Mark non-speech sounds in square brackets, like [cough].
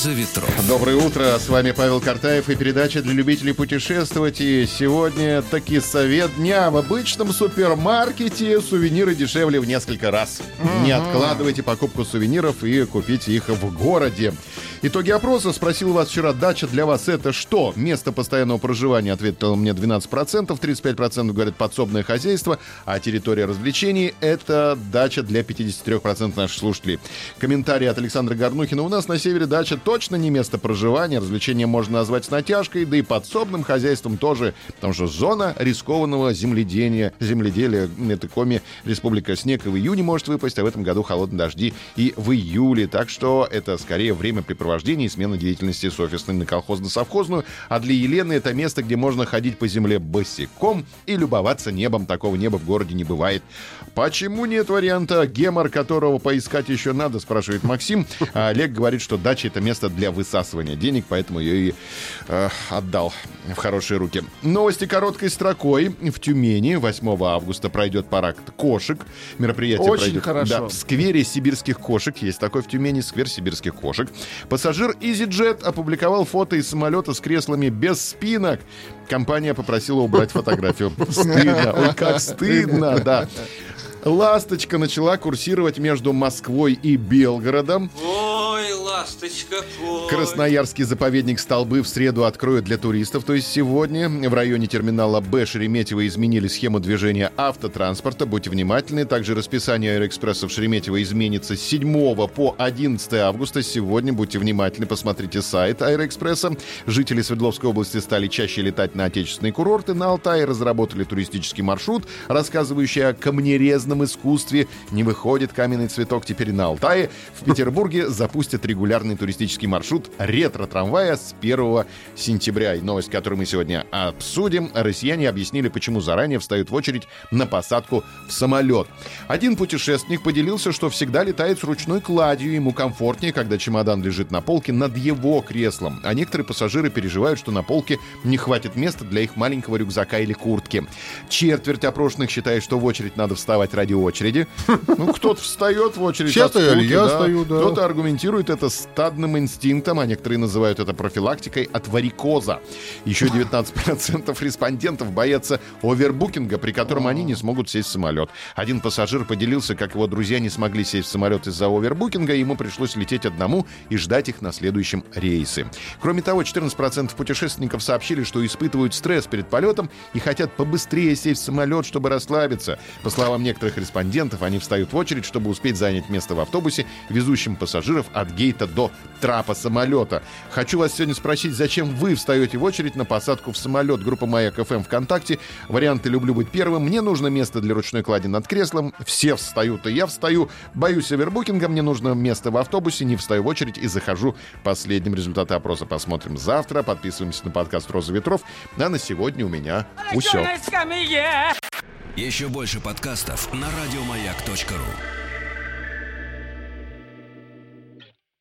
Роза ветров. Доброе утро, с вами Павел Картаев и передача для любителей путешествовать. И сегодня таки совет дня. В обычном супермаркете сувениры дешевле в несколько раз. Не откладывайте покупку сувениров и купите их в городе. Итоги опроса. Спросил вас вчера, дача для вас это что? Место постоянного проживания ответило мне 12%, 35% говорят подсобное хозяйство, а территория развлечений это дача для 53% наших слушателей. Комментарий от Александра Горнухина. У нас на севере дача точно не место проживания, развлечение можно назвать с натяжкой, да и подсобным хозяйством тоже, потому что зона рискованного земледения, земледелия, это коми, республика снег и в июне может выпасть, а в этом году холодные дожди и в июле, так что это скорее времяпрепровождение и смена деятельности с офисной на колхозно-совхозную, а для Елены это место, где можно ходить по земле босиком и любоваться небом. Такого неба в городе не бывает. Почему нет варианта гемор, которого поискать еще надо, спрашивает Максим. А Олег говорит, что дача это место для высасывания денег, поэтому ее и э, отдал в хорошие руки. Новости короткой строкой. В Тюмени 8 августа пройдет парад кошек. Мероприятие Очень пройдет хорошо. Да, в сквере сибирских кошек. Есть такой в Тюмени сквер сибирских кошек. Пассажир EasyJet опубликовал фото из самолета с креслами без спинок. Компания попросила убрать фотографию. [laughs] Стыдно. Ой, как стыдно, да. Ласточка начала курсировать между Москвой и Белгородом. Ой, ласточка, ой. Красноярский заповедник Столбы в среду откроют для туристов, то есть сегодня. В районе терминала Б Шереметьево изменили схему движения автотранспорта. Будьте внимательны. Также расписание аэроэкспресса в Шереметьево изменится с 7 по 11 августа. Сегодня будьте внимательны, посмотрите сайт аэроэкспресса. Жители Свердловской области стали чаще летать на отечественные курорты. На Алтае разработали туристический маршрут, рассказывающий о камнерезном искусстве. Не выходит каменный цветок теперь на Алтае. В Петербурге запустят регулярный туристический маршрут ретро-трамвая с 1 сентября. И новость, которую мы сегодня обсудим. Россияне объяснили, почему заранее встают в очередь на посадку в самолет. Один путешественник поделился, что всегда летает с ручной кладью. Ему комфортнее, когда чемодан лежит на полке над его креслом. А некоторые пассажиры переживают, что на полке не хватит места для их маленького рюкзака или куртки. Четверть опрошенных считает, что в очередь надо вставать ради очереди. Ну, кто-то встает в очередь. Все стояли, я да. стою, да. Кто-то аргументирует это стадным инстинктом, а некоторые называют это профилактикой от варикоза. Еще 19% респондентов боятся овербукинга, при котором они не смогут сесть в самолет. Один пассажир поделился, как его друзья не смогли сесть в самолет из-за овербукинга, и ему пришлось лететь одному и ждать их на следующем рейсе. Кроме того, 14% путешественников сообщили, что испытывают стресс перед полетом и хотят побыстрее сесть в самолет, чтобы расслабиться. По словам некоторых респондентов, они встают в очередь, чтобы успеть занять место в автобусе, везущем пассажиров от гейта до трапа самолета. Хочу вас сегодня спросить, зачем вы встаете в очередь на посадку в самолет? Группа Маяк ФМ ВКонтакте. Варианты «Люблю быть первым». Мне нужно место для ручной клади над креслом. Все встают, и я встаю. Боюсь овербукинга. Мне нужно место в автобусе. Не встаю в очередь и захожу последним. Результаты опроса посмотрим завтра. Подписываемся на подкаст «Роза ветров». А на сегодня у меня все. Еще больше подкастов на радиомаяк.ру.